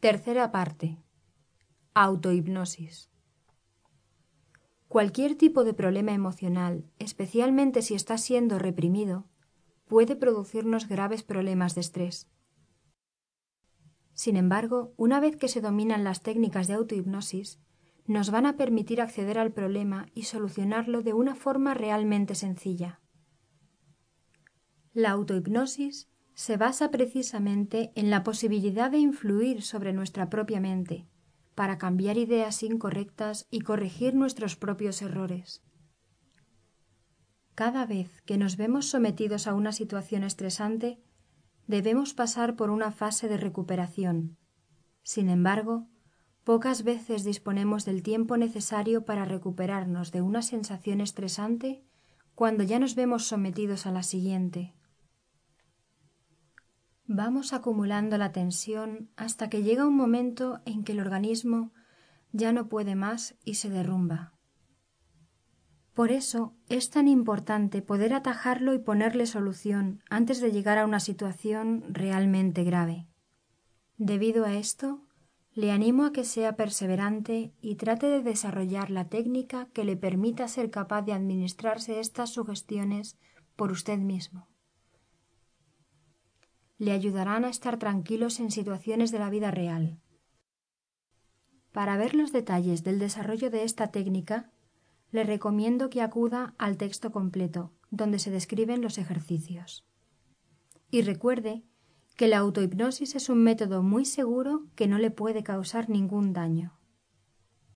Tercera parte. Autohipnosis. Cualquier tipo de problema emocional, especialmente si está siendo reprimido, puede producirnos graves problemas de estrés. Sin embargo, una vez que se dominan las técnicas de autohipnosis, nos van a permitir acceder al problema y solucionarlo de una forma realmente sencilla. La autohipnosis se basa precisamente en la posibilidad de influir sobre nuestra propia mente, para cambiar ideas incorrectas y corregir nuestros propios errores. Cada vez que nos vemos sometidos a una situación estresante, debemos pasar por una fase de recuperación. Sin embargo, pocas veces disponemos del tiempo necesario para recuperarnos de una sensación estresante cuando ya nos vemos sometidos a la siguiente. Vamos acumulando la tensión hasta que llega un momento en que el organismo ya no puede más y se derrumba. Por eso es tan importante poder atajarlo y ponerle solución antes de llegar a una situación realmente grave. Debido a esto, le animo a que sea perseverante y trate de desarrollar la técnica que le permita ser capaz de administrarse estas sugestiones por usted mismo le ayudarán a estar tranquilos en situaciones de la vida real. Para ver los detalles del desarrollo de esta técnica, le recomiendo que acuda al texto completo, donde se describen los ejercicios. Y recuerde que la autohipnosis es un método muy seguro que no le puede causar ningún daño.